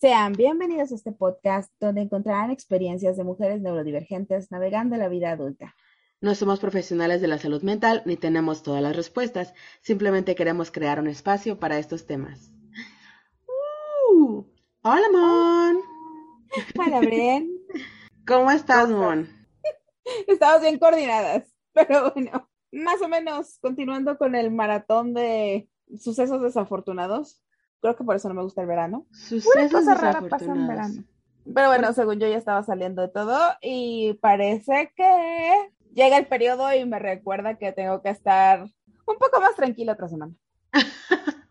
Sean bienvenidos a este podcast donde encontrarán experiencias de mujeres neurodivergentes navegando la vida adulta. No somos profesionales de la salud mental ni tenemos todas las respuestas. Simplemente queremos crear un espacio para estos temas. Uh, hola, Mon. Hola, Bren. ¿Cómo estás, Mon? Estamos bien coordinadas, pero bueno, más o menos continuando con el maratón de sucesos desafortunados. Creo que por eso no me gusta el verano. Sucesos cosa rara pasa en verano. Pero bueno, según yo ya estaba saliendo de todo y parece que llega el periodo y me recuerda que tengo que estar un poco más tranquila otra semana.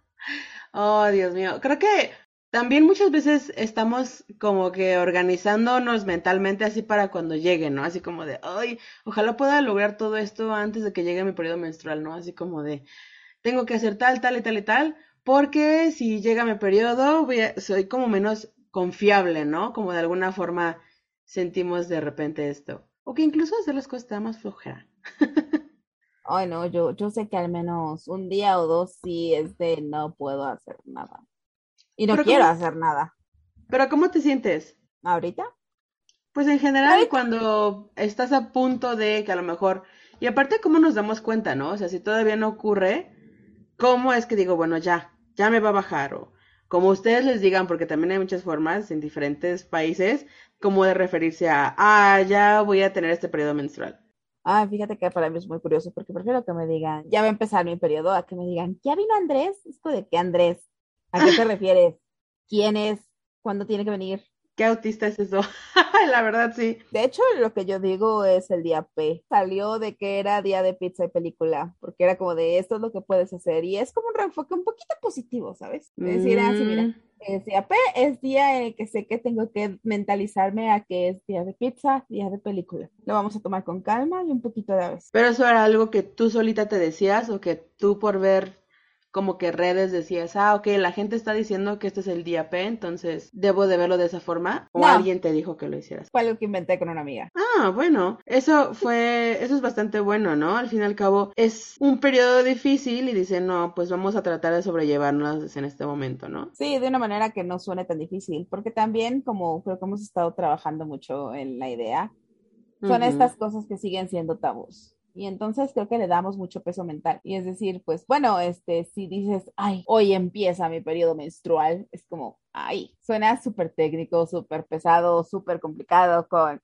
Oh, Dios mío. Creo que también muchas veces estamos como que organizándonos mentalmente así para cuando llegue, ¿no? Así como de, ay, ojalá pueda lograr todo esto antes de que llegue mi periodo menstrual, ¿no? Así como de, tengo que hacer tal, tal y tal y tal, porque si llega mi periodo, voy a- soy como menos confiable, ¿no? Como de alguna forma sentimos de repente esto. O que incluso hacer las cosas da más flojera. Ay, no, yo, yo sé que al menos un día o dos sí es de no puedo hacer nada. Y no quiero ¿cómo? hacer nada. Pero ¿cómo te sientes? ¿Ahorita? Pues en general, Ahorita- cuando estás a punto de que a lo mejor, y aparte, ¿cómo nos damos cuenta, no? O sea, si todavía no ocurre, ¿cómo es que digo, bueno, ya, ya me va a bajar? O como ustedes les digan, porque también hay muchas formas en diferentes países, como de referirse a, ah, ya voy a tener este periodo menstrual. Ah, fíjate que para mí es muy curioso porque prefiero que me digan, ya va a empezar mi periodo, a que me digan, ¿ya vino Andrés? Es como de qué Andrés, ¿a qué te refieres? ¿Quién es? ¿Cuándo tiene que venir? ¿Qué autista es eso? La verdad, sí. De hecho, lo que yo digo es el día P. Salió de que era día de pizza y película, porque era como de esto es lo que puedes hacer. Y es como un reenfoque un poquito positivo, ¿sabes? Es decir, ah, sí, mira, Mm, es día P, es día en el que sé que tengo que mentalizarme a que es día de pizza, día de película. Lo vamos a tomar con calma y un poquito de vez. Pero eso era algo que tú solita te decías o que tú por ver como que redes decías, ah, ok, la gente está diciendo que este es el día P, entonces debo de verlo de esa forma o No. alguien te dijo que lo hicieras. Fue algo que inventé con una amiga. Ah, bueno, eso fue, eso es bastante bueno, ¿no? Al fin y al cabo es un periodo difícil y dicen, no, pues vamos a tratar de sobrellevarnos en este momento, ¿no? Sí, de una manera que no suene tan difícil, porque también, como creo que hemos estado trabajando mucho en la idea, son estas cosas que siguen siendo tabús. Y entonces creo que le damos mucho peso mental. Y es decir, pues bueno, este, si dices, ay, hoy empieza mi periodo menstrual, es como, ay, suena súper técnico, súper pesado, súper complicado, con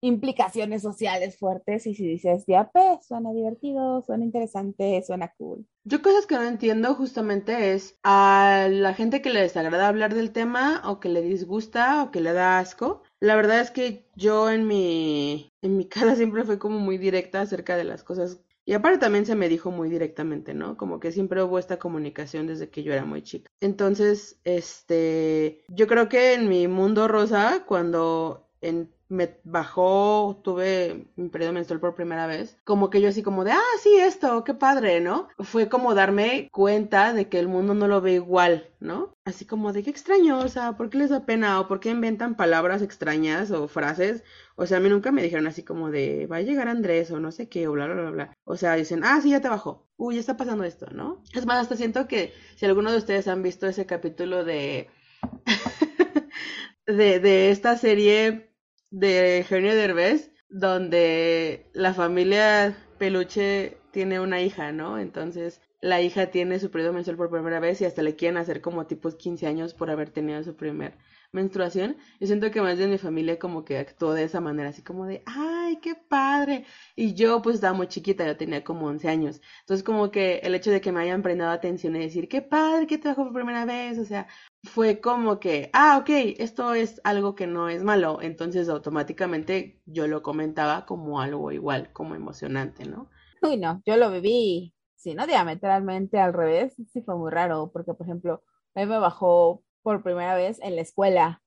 implicaciones sociales fuertes. Y si dices día P, suena divertido, suena interesante, suena cool. Yo cosas que no entiendo justamente es a la gente que le desagrada hablar del tema o que le disgusta o que le da asco. La verdad es que yo en mi en mi casa siempre fue como muy directa acerca de las cosas y aparte también se me dijo muy directamente, ¿no? Como que siempre hubo esta comunicación desde que yo era muy chica. Entonces, este, yo creo que en mi mundo rosa cuando en me bajó, tuve mi periodo menstrual por primera vez, como que yo así como de, ah, sí, esto, qué padre, ¿no? Fue como darme cuenta de que el mundo no lo ve igual, ¿no? Así como de qué extraño, o sea, ¿por qué les da pena o por qué inventan palabras extrañas o frases? O sea, a mí nunca me dijeron así como de, va a llegar Andrés o no sé qué, o bla, bla, bla, bla. O sea, dicen, ah, sí, ya te bajó. Uy, ya está pasando esto, ¿no? Es más, hasta siento que si alguno de ustedes han visto ese capítulo de... de, de esta serie de Eugenio Derbez, donde la familia peluche tiene una hija, ¿no? Entonces la hija tiene su periodo menstrual por primera vez y hasta le quieren hacer como tipos 15 años por haber tenido su primer menstruación. Yo siento que más de mi familia como que actuó de esa manera, así como de, ay, qué padre. Y yo pues estaba muy chiquita, yo tenía como 11 años. Entonces como que el hecho de que me hayan prestado atención y decir, qué padre, que te por primera vez, o sea, fue como que, ah, ok, esto es algo que no es malo. Entonces automáticamente yo lo comentaba como algo igual, como emocionante, ¿no? Uy, no, yo lo viví, sí, no diametralmente al revés, sí fue muy raro, porque por ejemplo, a mí me bajó por primera vez en la escuela.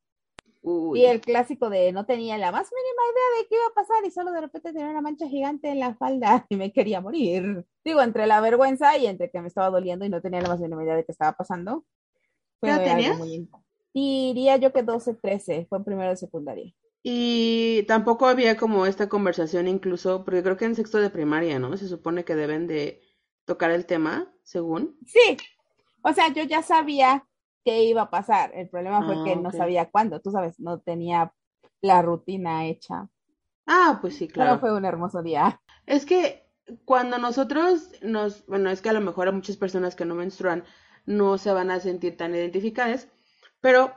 Uy. Y el clásico de no tenía la más mínima idea de qué iba a pasar y solo de repente tenía una mancha gigante en la falda y me quería morir. Digo, entre la vergüenza y entre que me estaba doliendo y no tenía la más mínima idea de qué estaba pasando. ¿Qué edad tenías? muy. Diría yo que 12, 13, fue en primero de secundaria. Y tampoco había como esta conversación incluso, porque creo que en sexto de primaria, ¿no? Se supone que deben de tocar el tema, según. Sí, o sea, yo ya sabía qué iba a pasar. El problema fue Ah, que no ok. sabía cuándo, tú sabes, no tenía la rutina hecha. Ah, pues sí, Pero claro. fue un hermoso día. Es que cuando nosotros nos, bueno, es que a lo mejor a muchas personas que no menstruan no se van a sentir tan identificadas, pero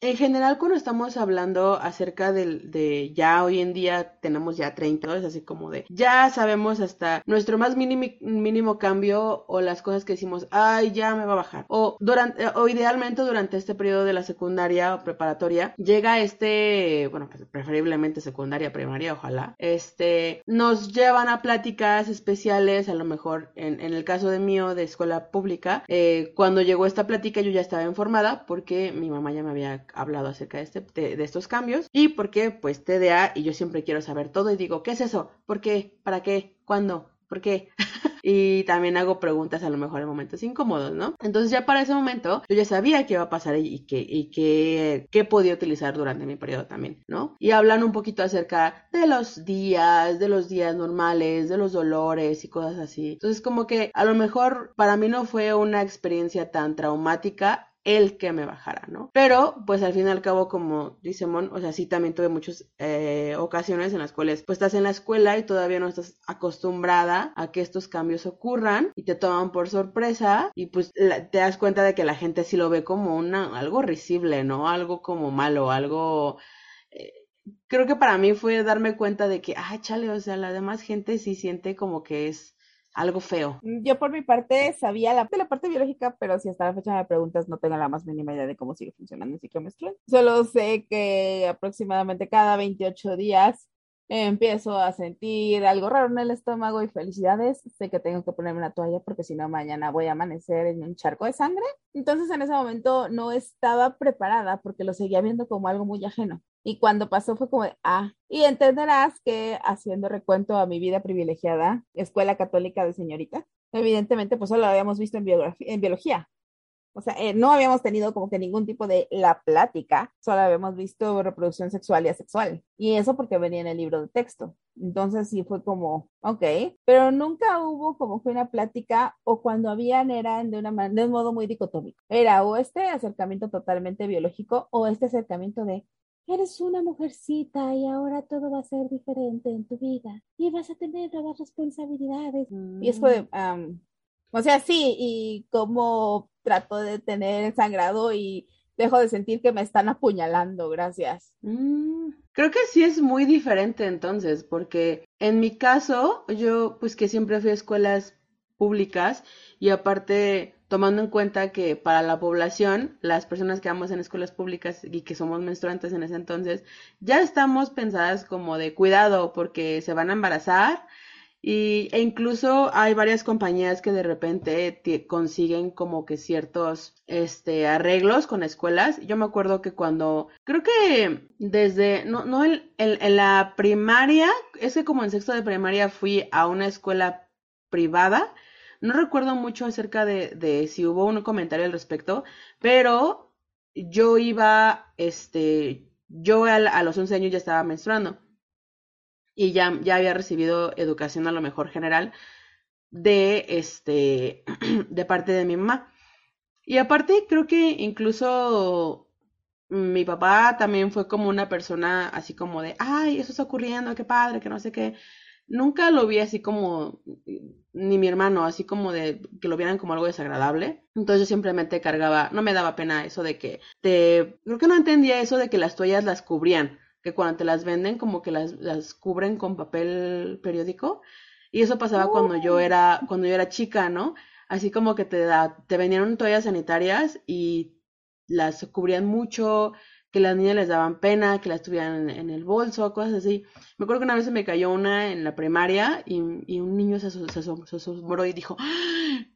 en general cuando estamos hablando acerca del, de ya hoy en día tenemos ya 30, es así como de ya sabemos hasta nuestro más mínimo, mínimo cambio o las cosas que decimos, ay, ya me va a bajar. O durante, o idealmente durante este periodo de la secundaria o preparatoria, llega este, bueno, preferiblemente secundaria, primaria, ojalá, este, nos llevan a pláticas especiales, a lo mejor en, en el caso de mío de escuela pública, eh, cuando llegó esta plática yo ya estaba informada porque mi mamá ya me había hablado acerca de, este, de, estos cambios y porque pues TDA y yo siempre quiero saber todo y digo, ¿qué es eso? ¿Por qué? ¿Para qué? ¿Cuándo? ¿Por qué? y también hago preguntas a lo mejor en momentos incómodos, ¿no? Entonces ya para ese momento yo ya sabía qué iba a pasar y qué y qué, qué podía utilizar durante mi periodo también, ¿no? Y hablan un poquito acerca de los días, de los días normales, de los dolores y cosas así. Entonces como que a lo mejor para mí no fue una experiencia tan traumática el que me bajara, ¿no? Pero, pues al fin y al cabo, como dice Mon, o sea, sí también tuve muchas eh, ocasiones en las cuales, pues estás en la escuela y todavía no estás acostumbrada a que estos cambios ocurran y te toman por sorpresa y pues te das cuenta de que la gente sí lo ve como una, algo risible, ¿no? Algo como malo, algo... Eh, creo que para mí fue darme cuenta de que, ah, chale, o sea, la demás gente sí siente como que es algo feo. Yo por mi parte sabía la parte biológica, pero si hasta la fecha me preguntas no tengo la más mínima idea de cómo sigue funcionando el ciclo menstrual. Solo sé que aproximadamente cada 28 días empiezo a sentir algo raro en el estómago y felicidades. Sé que tengo que ponerme una toalla porque si no mañana voy a amanecer en un charco de sangre. Entonces en ese momento no estaba preparada porque lo seguía viendo como algo muy ajeno. Y cuando pasó fue como de, ah, y entenderás que haciendo recuento a mi vida privilegiada, escuela católica de señorita, evidentemente pues solo lo habíamos visto en, en biología. O sea, eh, no habíamos tenido como que ningún tipo de la plática, solo habíamos visto reproducción sexual y asexual. Y eso porque venía en el libro de texto. Entonces sí fue como, ok, pero nunca hubo como que una plática o cuando habían eran de, una de un modo muy dicotómico. Era o este acercamiento totalmente biológico o este acercamiento de, eres una mujercita y ahora todo va a ser diferente en tu vida y vas a tener nuevas responsabilidades. Y es fue, um, o sea, sí, y como trato de tener el sangrado y dejo de sentir que me están apuñalando, gracias. Mm, creo que sí es muy diferente entonces, porque en mi caso, yo pues que siempre fui a escuelas públicas y aparte tomando en cuenta que para la población, las personas que vamos en escuelas públicas y que somos menstruantes en ese entonces, ya estamos pensadas como de cuidado porque se van a embarazar y, e incluso hay varias compañías que de repente consiguen como que ciertos este, arreglos con escuelas. Yo me acuerdo que cuando, creo que desde, no, no en, en, en la primaria, es que como en sexto de primaria fui a una escuela privada. No recuerdo mucho acerca de, si hubo un comentario al respecto, pero yo iba, este, yo a, a los 11 años ya estaba menstruando y ya, ya había recibido educación a lo mejor general de este de parte de mi mamá. Y aparte creo que incluso mi papá también fue como una persona así como de, ay, eso está ocurriendo, qué padre, que no sé qué. Nunca lo vi así como, ni mi hermano, así como de que lo vieran como algo desagradable. Entonces yo simplemente cargaba, no me daba pena eso de que te, creo que no entendía eso de que las toallas las cubrían que cuando te las venden como que las, las cubren con papel periódico y eso pasaba uh. cuando yo era cuando yo era chica, ¿no? Así como que te da, te vendieron toallas sanitarias y las cubrían mucho, que las niñas les daban pena, que las tuvieran en, el bolso, cosas así. Me acuerdo que una vez se me cayó una en la primaria y, un niño se, asombró y dijo,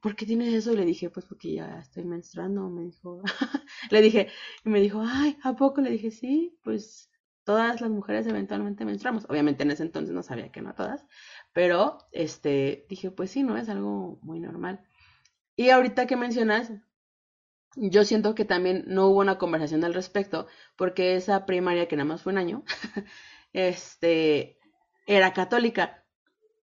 ¿por qué tienes eso? Y le dije, pues porque ya estoy menstruando, me dijo. le dije, y me dijo, ay, ¿a poco? Le dije, sí, pues todas las mujeres eventualmente menstruamos. Obviamente en ese entonces no sabía que no todas, pero este dije, pues sí, no es algo muy normal. Y ahorita que mencionas, yo siento que también no hubo una conversación al respecto, porque esa primaria que nada más fue un año, este era católica.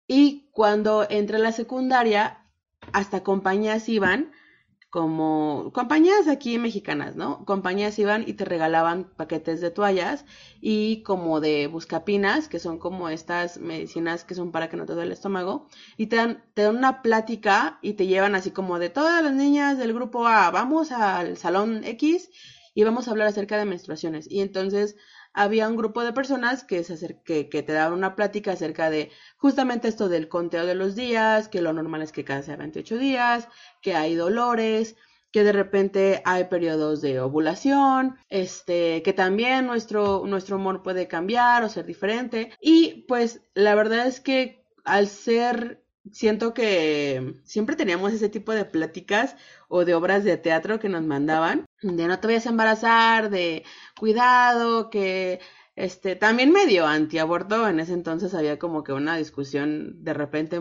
Y cuando entré a la secundaria, hasta compañías iban como compañías aquí mexicanas, ¿no? Compañías iban y te regalaban paquetes de toallas y como de buscapinas, que son como estas medicinas que son para que no te duele el estómago, y te dan, te dan una plática y te llevan así como de todas las niñas del grupo A, vamos al salón X y vamos a hablar acerca de menstruaciones. Y entonces había un grupo de personas que, se que, te daban una plática acerca de justamente esto del conteo de los días, que lo normal es que cada sea 28 días, que hay dolores, que de repente hay periodos de ovulación, este, que también nuestro, nuestro humor puede cambiar o ser diferente. Y pues la verdad es que al ser siento que siempre teníamos ese tipo de pláticas o de obras de teatro que nos mandaban, de no te vayas a embarazar, de cuidado, que este también medio antiaborto, en ese entonces había como que una discusión de repente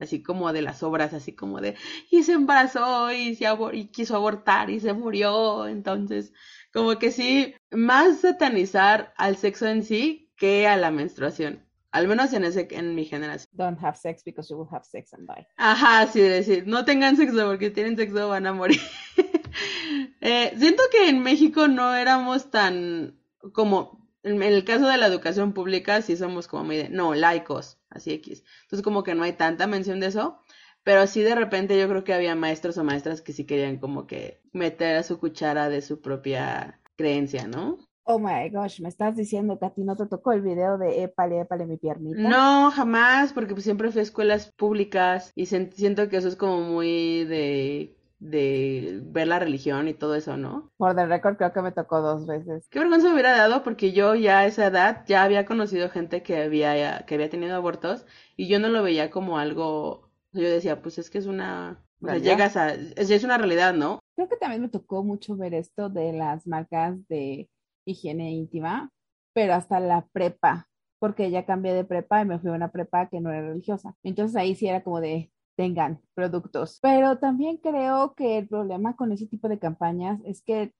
así como de las obras, así como de y se embarazó y, se y quiso abortar y se murió, entonces como que sí, más satanizar al sexo en sí que a la menstruación. Al menos en ese, en mi generación. Don't have sex because you will have sex and die. Ajá, sí, decir, no tengan sexo porque tienen sexo van a morir. eh, siento que en México no éramos tan como en el caso de la educación pública sí somos como muy de, no, laicos, así X. Entonces como que no hay tanta mención de eso, pero sí de repente yo creo que había maestros o maestras que sí querían como que meter a su cuchara de su propia creencia, ¿no? Oh my gosh, me estás diciendo que a ti no te tocó el video de épale, épale mi piernita. No, jamás, porque pues siempre fui a escuelas públicas y siento que eso es como muy de de ver la religión y todo eso, ¿no? Por the record creo que me tocó dos veces. Qué vergüenza me hubiera dado porque yo ya a esa edad ya había conocido gente que había que había tenido abortos y yo no lo veía como algo yo decía, pues es que es una o sea, llegas a es, es una realidad, ¿no? Creo que también me tocó mucho ver esto de las marcas de higiene íntima, pero hasta la prepa, porque ya cambié de prepa y me fui a una prepa que no era religiosa. Entonces ahí sí era como de, tengan productos. Pero también creo que el problema con ese tipo de campañas es que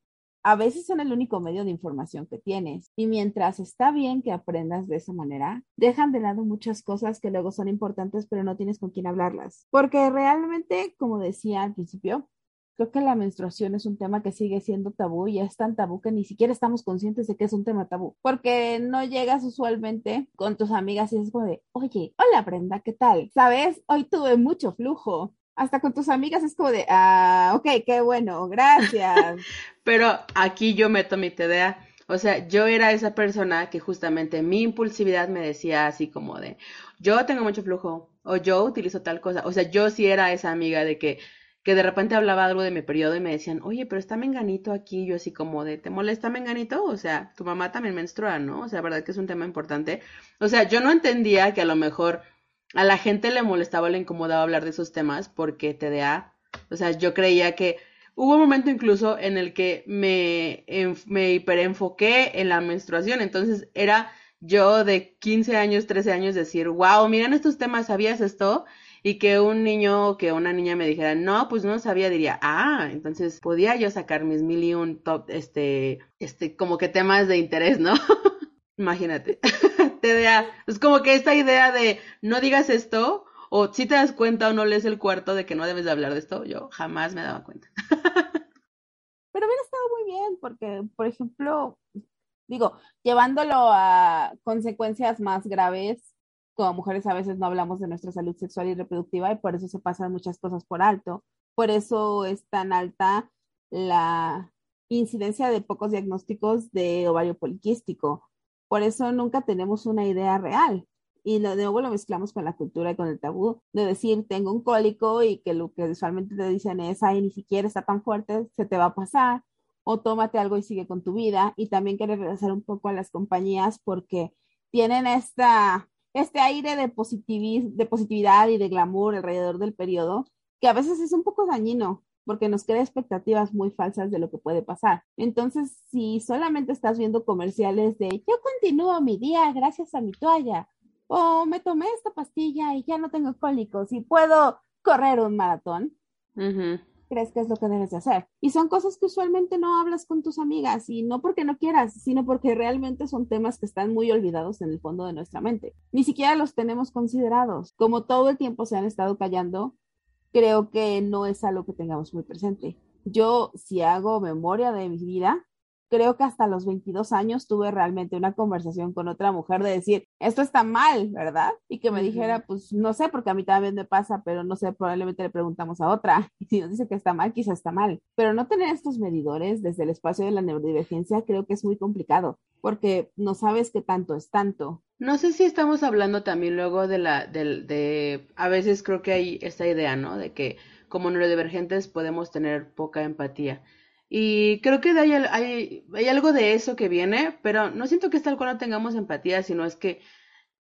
a veces son el único medio de información que tienes. Y mientras está bien que aprendas de esa manera, dejan de lado muchas cosas que luego son importantes, pero no tienes con quién hablarlas. Porque realmente, como decía al principio, creo que la menstruación es un tema que sigue siendo tabú y es tan tabú que ni siquiera estamos conscientes de que es un tema tabú, porque no llegas usualmente con tus amigas y es como de, oye, hola Brenda, ¿qué tal? ¿Sabes? Hoy tuve mucho flujo. Hasta con tus amigas es como de, ah, ok, qué bueno, gracias. Pero aquí yo meto mi TDA. O sea, yo era esa persona que justamente mi impulsividad me decía así como de, yo tengo mucho flujo o yo utilizo tal cosa. O sea, yo sí era esa amiga de que que de repente hablaba algo de mi periodo y me decían, oye, pero está menganito aquí, yo así como de, ¿te molesta menganito? O sea, tu mamá también menstrua, ¿no? O sea, verdad que es un tema importante. O sea, yo no entendía que a lo mejor a la gente le molestaba o le incomodaba hablar de esos temas porque TDA, o sea, yo creía que hubo un momento incluso en el que me, me hiperenfoqué en la menstruación, entonces era yo de 15 años, 13 años decir, wow, miren estos temas, ¿sabías esto? Y que un niño o que una niña me dijera, no, pues no sabía, diría, ah, entonces podía yo sacar mis mil y un top, este, este, como que temas de interés, ¿no? Imagínate, TDA, es como que esta idea de no digas esto, o si te das cuenta o no lees el cuarto de que no debes de hablar de esto, yo jamás me daba cuenta. Pero hubiera estado muy bien, porque, por ejemplo, digo, llevándolo a consecuencias más graves, como mujeres a veces no hablamos de nuestra salud sexual y reproductiva y por eso se pasan muchas cosas por alto. Por eso es tan alta la incidencia de pocos diagnósticos de ovario poliquístico. Por eso nunca tenemos una idea real. Y de nuevo lo mezclamos con la cultura y con el tabú de decir, tengo un cólico y que lo que usualmente te dicen es, ay, ni siquiera está tan fuerte, se te va a pasar, o tómate algo y sigue con tu vida. Y también quiere regresar un poco a las compañías porque tienen esta este aire de, de positividad y de glamour alrededor del periodo, que a veces es un poco dañino porque nos crea expectativas muy falsas de lo que puede pasar. Entonces, si solamente estás viendo comerciales de yo continúo mi día gracias a mi toalla, o me tomé esta pastilla y ya no tengo cólicos y puedo correr un maratón, crees que es lo que debes de hacer. Y son cosas que usualmente no hablas con tus amigas y no porque no quieras, sino porque realmente son temas que están muy olvidados en el fondo de nuestra mente. Ni siquiera los tenemos considerados. Como todo el tiempo se han estado callando, creo que no es algo que tengamos muy presente. Yo, si hago memoria de mi vida, creo que hasta los 22 años tuve realmente una conversación con otra mujer de decir, esto está mal, ¿verdad? Y que me dijera, pues no sé, porque a mí también me pasa, pero no sé, probablemente le preguntamos a otra. Y si nos dice que está mal, quizás está mal. Pero no tener estos medidores desde el espacio de la neurodivergencia creo que es muy complicado, porque no sabes qué tanto es tanto. No sé si estamos hablando también luego de la, de, de, a veces creo que hay esta idea, ¿no? De que como neurodivergentes podemos tener poca empatía. Y creo que hay, hay, hay, algo de eso que viene, pero no siento que es tal cual no tengamos empatía, sino es que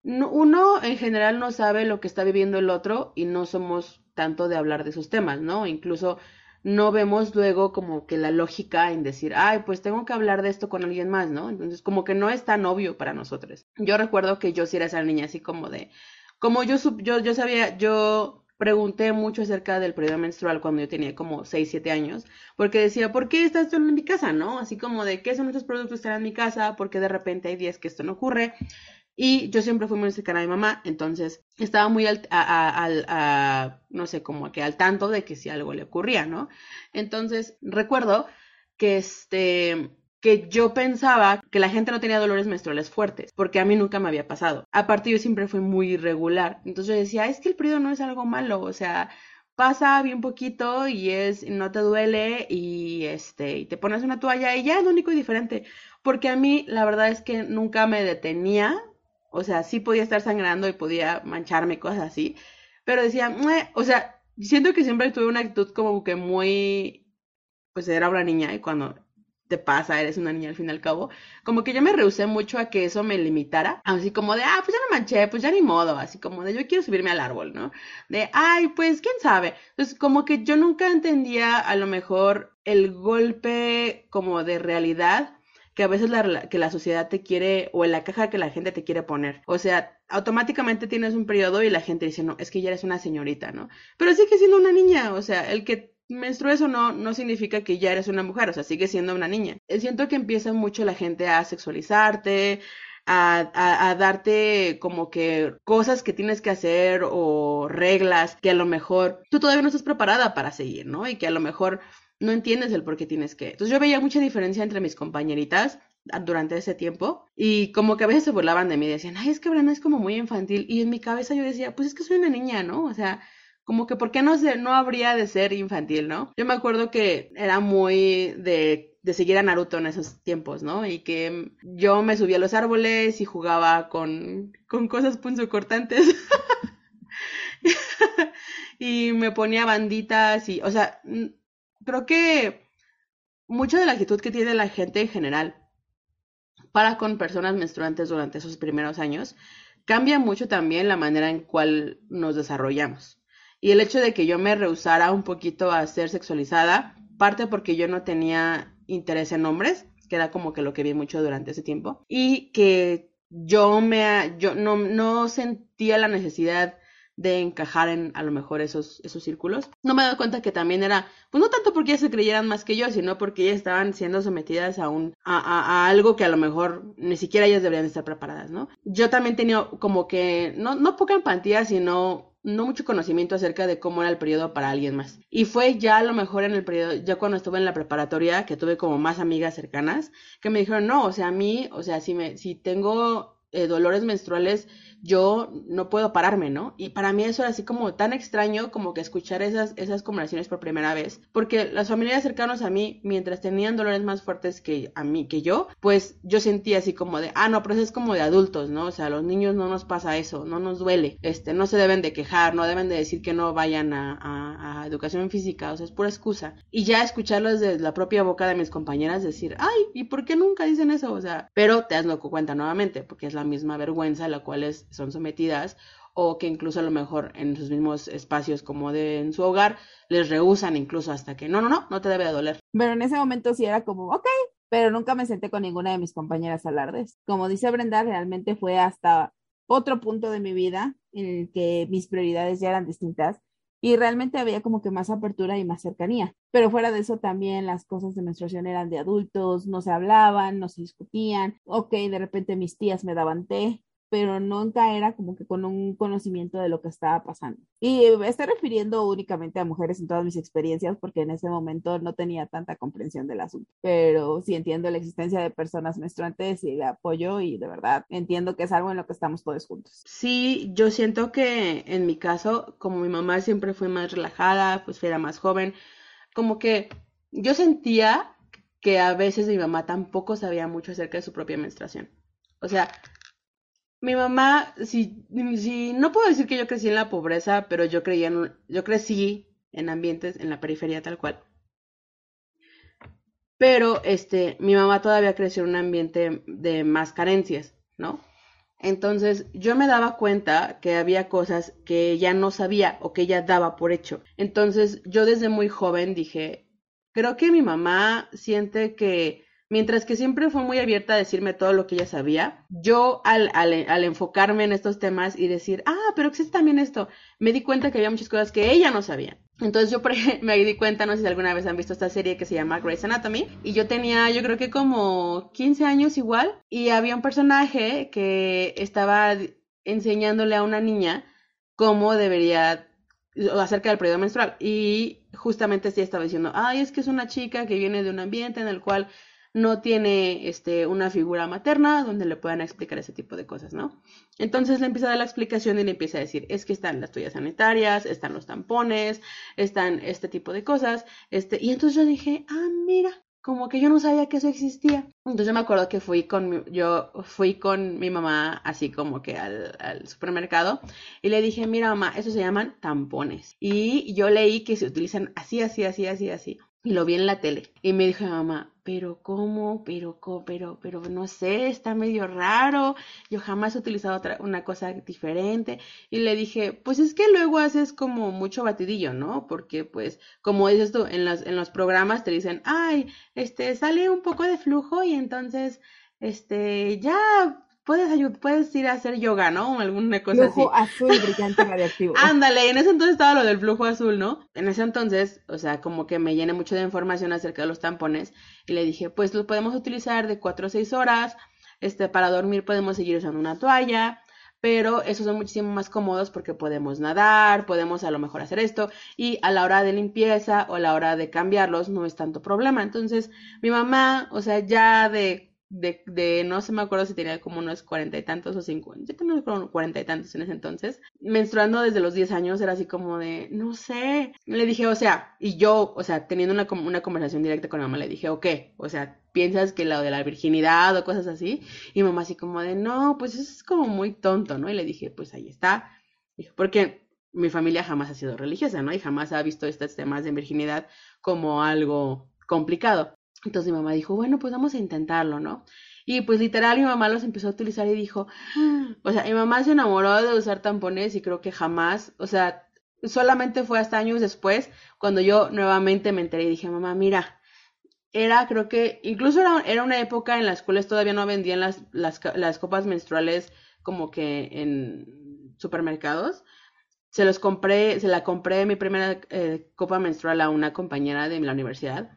uno en general no sabe lo que está viviendo el otro y no somos tanto de hablar de esos temas, ¿no? Incluso no vemos luego como que la lógica en decir, ay, pues tengo que hablar de esto con alguien más, ¿no? Entonces como que no es tan obvio para nosotros. Yo recuerdo que yo sí era esa niña así como de, como yo, yo, yo sabía, yo pregunté mucho acerca del periodo menstrual cuando yo tenía como 6, 7 años, porque decía, ¿por qué estás en mi casa? ¿No? Así como de, ¿qué son estos productos que están en mi casa? Porque de repente hay días que esto no ocurre. Y yo siempre fui muy cercana a mi mamá, entonces estaba muy al, a, no sé, como que al tanto de que si algo le ocurría, ¿no? Entonces recuerdo que este, que yo pensaba que la gente no tenía dolores menstruales fuertes, porque a mí nunca me había pasado. Aparte yo siempre fui muy irregular, entonces yo decía, es que el periodo no es algo malo, o sea, pasa bien poquito y es no te duele y este y te pones una toalla y ya es lo único y diferente, porque a mí la verdad es que nunca me detenía, o sea, sí podía estar sangrando y podía mancharme cosas así, pero decía, o sea, siento que siempre tuve una actitud como que muy pues era una niña y cuando te pasa, eres una niña al fin y al cabo, como que yo me rehusé mucho a que eso me limitara, así como de, ah, pues ya me manché, pues ya ni modo, así como de, yo quiero subirme al árbol, ¿no? De, ay, pues quién sabe. Entonces, como que yo nunca entendía a lo mejor el golpe como de realidad que a veces la, que la sociedad te quiere, o en la caja que la gente te quiere poner. O sea, automáticamente tienes un periodo y la gente dice, no, es que ya eres una señorita, ¿no? Pero sigue siendo una niña, o sea, el que menstrues o no, no significa que ya eres una mujer, o sea, sigue siendo una niña. Eh, siento que empieza mucho la gente a sexualizarte, a, darte como que cosas que tienes que hacer o reglas que a lo mejor tú todavía no estás preparada para seguir, ¿no? Y que a lo mejor no entiendes el por qué tienes que. Entonces yo veía mucha diferencia entre mis compañeritas durante ese tiempo y como que a veces se burlaban de mí, decían, ay, es que Brana es como muy infantil y en mi cabeza yo decía, pues es que soy una niña, ¿no? O sea, como que, ¿por qué no, se, no habría de ser infantil, no? Yo me acuerdo que era muy de, de seguir a Naruto en esos tiempos, ¿no? Y que yo me subía a los árboles y jugaba con, con cosas punzocortantes. y me ponía banditas y, o sea, creo que mucho de la actitud que tiene la gente en general para con personas menstruantes durante esos primeros años cambia mucho también la manera en cual nos desarrollamos. Y el hecho de que yo me rehusara un poquito a ser sexualizada, parte porque yo no tenía interés en hombres, que era como que lo que vi mucho durante ese tiempo, y que yo me yo no, no sentía la necesidad de encajar en a lo mejor esos, esos círculos. No me he dado cuenta que también era, pues no tanto porque ellas se creyeran más que yo, sino porque ellas estaban siendo sometidas a un, a, a, algo que a lo mejor ni siquiera ellas deberían estar preparadas, ¿no? Yo también tenía como que, no, no poca empatía, sino no mucho conocimiento acerca de cómo era el periodo para alguien más. Y fue ya a lo mejor en el periodo, ya cuando estuve en la preparatoria, que tuve como más amigas cercanas, que me dijeron, no, o sea, a mí, o sea, si, me, si tengo eh, dolores menstruales, yo no puedo pararme, ¿no? Y para mí eso era así como tan extraño como que escuchar esas, esas conversaciones por primera vez, porque las familias cercanas a mí, mientras tenían dolores más fuertes que a mí, que yo, pues yo sentía así como de, ah, no, pero eso es como de adultos, ¿no? O sea, a los niños no nos pasa eso, no nos duele, este, no se deben de quejar, no deben de decir que no vayan a, a, a educación física, o sea, es pura excusa. Y ya escucharlo desde la propia boca de mis compañeras decir, ay, ¿y por qué nunca dicen eso? O sea, pero te das cuenta nuevamente, porque es la misma vergüenza la cual es son sometidas o que incluso a lo mejor en sus mismos espacios como de en su hogar les rehusan incluso hasta que no, no, no, no te debe de doler. Pero en ese momento sí era como, ok, pero nunca me senté con ninguna de mis compañeras a hablar de Como dice Brenda, realmente fue hasta otro punto de mi vida en el que mis prioridades ya eran distintas y realmente había como que más apertura y más cercanía. Pero fuera de eso también las cosas de menstruación eran de adultos, no se hablaban, no se discutían. Ok, de repente mis tías me daban té, pero nunca era como que con un conocimiento de lo que estaba pasando. Y me estoy refiriendo únicamente a mujeres en todas mis experiencias, porque en ese momento no tenía tanta comprensión del asunto, pero sí entiendo la existencia de personas menstruantes y le apoyo y de verdad entiendo que es algo en lo que estamos todos juntos. Sí, yo siento que en mi caso, como mi mamá siempre fue más relajada, pues era más joven, como que yo sentía que a veces mi mamá tampoco sabía mucho acerca de su propia menstruación. O sea, mi mamá, si, si no puedo decir que yo crecí en la pobreza, pero yo creía en, yo crecí en ambientes en la periferia tal cual. Pero este, mi mamá todavía creció en un ambiente de más carencias, ¿no? Entonces yo me daba cuenta que había cosas que ella no sabía o que ella daba por hecho. Entonces yo desde muy joven dije, creo que mi mamá siente que Mientras que siempre fue muy abierta a decirme todo lo que ella sabía, yo al, al, enfocarme en estos temas y decir, ah, pero existe también esto, me di cuenta que había muchas cosas que ella no sabía. Entonces yo me di cuenta, no sé si alguna vez han visto esta serie que se llama Grey's Anatomy, y yo tenía yo creo que como 15 años igual, y había un personaje que estaba enseñándole a una niña cómo debería acerca del periodo menstrual y justamente sí estaba diciendo, ay, es que es una chica que viene de un ambiente en el cual no tiene este, una figura materna donde le puedan explicar ese tipo de cosas, ¿no? Entonces le empieza a dar la explicación y le empieza a decir, es que están las toallas sanitarias, están los tampones, están este tipo de cosas, este, y entonces yo dije, ah, mira, como que yo no sabía que eso existía. Entonces yo me acuerdo que fui con mi, yo fui con mi mamá así como que al, al, supermercado y le dije, mira mamá, eso se llaman tampones. Y yo leí que se utilizan así, así, así, así, así. Y lo vi en la tele. Y me dijo mamá, pero ¿cómo? Pero, ¿cómo? pero, pero no sé, está medio raro. Yo jamás he utilizado otra, una cosa diferente. Y le dije, pues es que luego haces como mucho batidillo, ¿no? Porque, pues, como dices tú, en los, en los programas te dicen, ay, este, sale un poco de flujo y entonces, este, ya puedes, puedes ir a hacer yoga, ¿no? O alguna cosa flujo azul brillante radiactivo. Ándale, en ese entonces estaba lo del flujo azul, ¿no? En ese entonces, o sea, como que me llené mucho de información acerca de los tampones y le dije, pues lo podemos utilizar de 4 a 6 horas, este, para dormir podemos seguir usando una toalla, pero esos son muchísimo más cómodos porque podemos nadar, podemos a lo mejor hacer esto y a la hora de limpieza o a la hora de cambiarlos no es tanto problema. Entonces, mi mamá, o sea, ya de de, de, no sé, me acuerdo si tenía como unos cuarenta y tantos o cincuenta, yo tenía como cuarenta y tantos en ese entonces, menstruando desde los diez años, era así como de, no sé, le dije, o sea, y yo, o sea, teniendo una, una conversación directa con mi mamá, le dije, ok, o sea, piensas que lo de la virginidad o cosas así, y mamá así como de, no, pues eso es como muy tonto, ¿no? Y le dije, pues ahí está, porque mi familia jamás ha sido religiosa, ¿no? Y jamás ha visto estos temas de virginidad como algo complicado. Entonces mi mamá dijo, bueno, pues vamos a intentarlo, ¿no? Y pues literal mi mamá los empezó a utilizar y dijo, o sea, mi mamá se enamoró de usar tampones y creo que jamás, o sea, solamente fue hasta años después cuando yo nuevamente me enteré y dije, mamá, mira, era, creo que, incluso era, era una época en las cuales todavía no vendían las, las, las copas menstruales como que en supermercados. Se los compré, se la compré mi primera eh, copa menstrual a una compañera de la universidad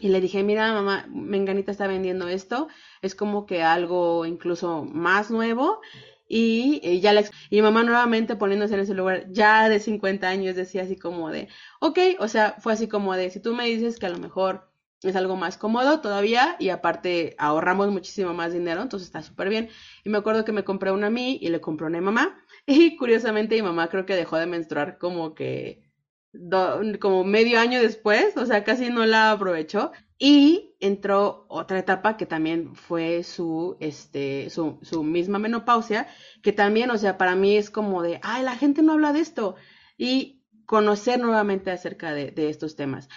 y le dije, mira, mamá, Menganita está vendiendo esto, es como que algo incluso más nuevo. Y, ya la, y mamá nuevamente poniéndose en ese lugar, ya de 50 años, decía así como de, ok, o sea, fue así como de, si tú me dices que a lo mejor es algo más cómodo todavía y aparte ahorramos muchísimo más dinero, entonces está súper bien. Y me acuerdo que me compré una a mí y le compré una a mi mamá. Y curiosamente mi mamá creo que dejó de menstruar como que como medio año después, o sea, casi no la aprovechó. Y entró otra etapa que también fue su, este, su, misma menopausia, que también, o sea, para mí es como de, ay, la gente no habla de esto. Y conocer nuevamente acerca de, estos temas.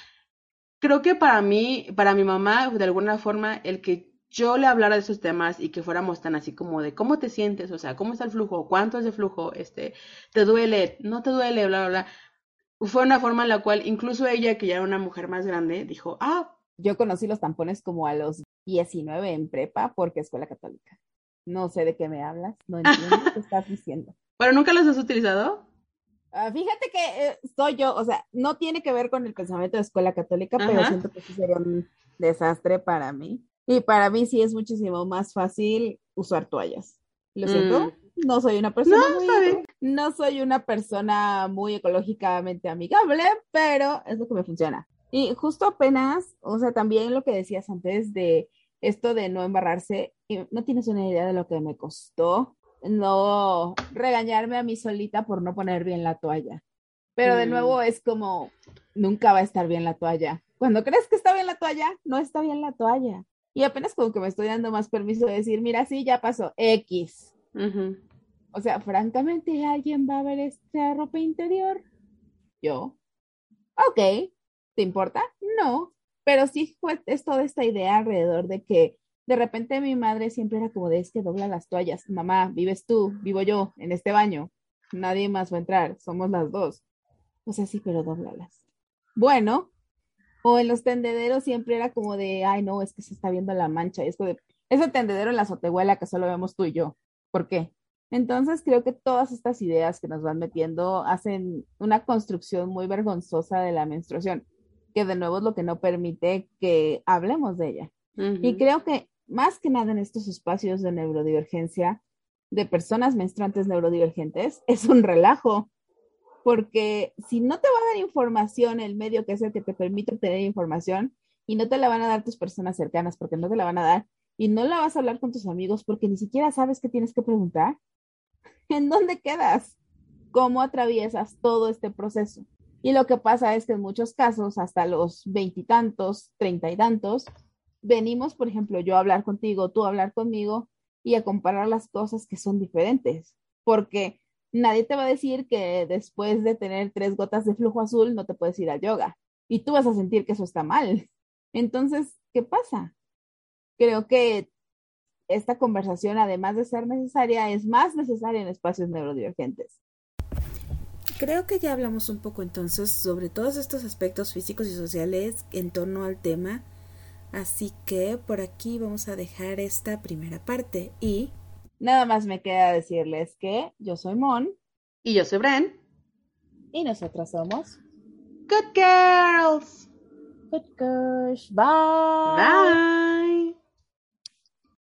Creo que para mí, para mi mamá, de alguna forma, el que yo le hablara de esos temas y que fuéramos tan así como de cómo te sientes, o sea, cómo está el flujo, cuánto es de flujo, este, te duele, no te duele, bla, bla, bla fue una forma en la cual incluso ella, que ya era una mujer más grande, dijo, ah. Yo conocí los tampones como a los 19 en prepa porque escuela católica. No sé de qué me hablas, no entiendo qué estás diciendo. ¿Pero nunca los has utilizado? Ah, fíjate que eh, soy yo, o sea, no tiene que ver con el pensamiento de escuela católica, pero siento que sí sería un desastre para mí. Y para mí sí es muchísimo más fácil usar toallas. Lo siento, Mm. No soy una persona No, muy, no soy una persona muy ecológicamente amigable, pero es lo que me funciona. Y justo apenas, o sea, también lo que decías antes de esto de no embarrarse, no tienes una idea de lo que me costó no regañarme a mí solita por no poner bien la toalla. Pero de Mm. nuevo es como, nunca va a estar bien la toalla. Cuando crees que está bien la toalla, no está bien la toalla. Y apenas como que me estoy dando más permiso de decir, mira, sí, ya pasó, X. O sea, francamente, ¿alguien va a ver esta ropa interior? Yo. Ok, ¿te importa? No, pero sí es toda esta idea alrededor de que de repente mi madre siempre era como de es que dobla las toallas. Mamá, vives tú, vivo yo en este baño. Nadie más va a entrar, somos las dos. O sea, sí, pero dóblalas. Bueno, o en los tendederos siempre era como de, ay, no, es que se está viendo la mancha. Y es de, ese tendedero en la azotehuela que solo vemos tú y yo. ¿Por qué? Entonces creo que todas estas ideas que nos van metiendo hacen una construcción muy vergonzosa de la menstruación, que de nuevo es lo que no permite que hablemos de ella. Y creo que más que nada en estos espacios de neurodivergencia, de personas menstruantes neurodivergentes, es un relajo, porque si no te va a dar información el medio que es el que te permite obtener información y no te la van a dar tus personas cercanas porque no te la van a dar y no la vas a hablar con tus amigos porque ni siquiera sabes qué tienes que preguntar, ¿en dónde quedas? ¿Cómo atraviesas todo este proceso? Y lo que pasa es que en muchos casos, hasta los veintitantos, treinta y tantos, venimos, por ejemplo, yo a hablar contigo, tú a hablar conmigo y a comparar las cosas que son diferentes, porque nadie te va a decir que después de tener tres gotas de flujo azul no te puedes ir al yoga y tú vas a sentir que eso está mal. Entonces, ¿qué pasa? Creo que esta conversación, además de ser necesaria, es más necesaria en espacios neurodivergentes. Creo que ya hablamos un poco entonces sobre todos estos aspectos físicos y sociales en torno al tema, así que por aquí vamos a dejar esta primera parte y Nada más me queda decirles que yo soy Mon Y yo soy Bren. y nosotras somos Good girls. Good Girls. Bye. Bye.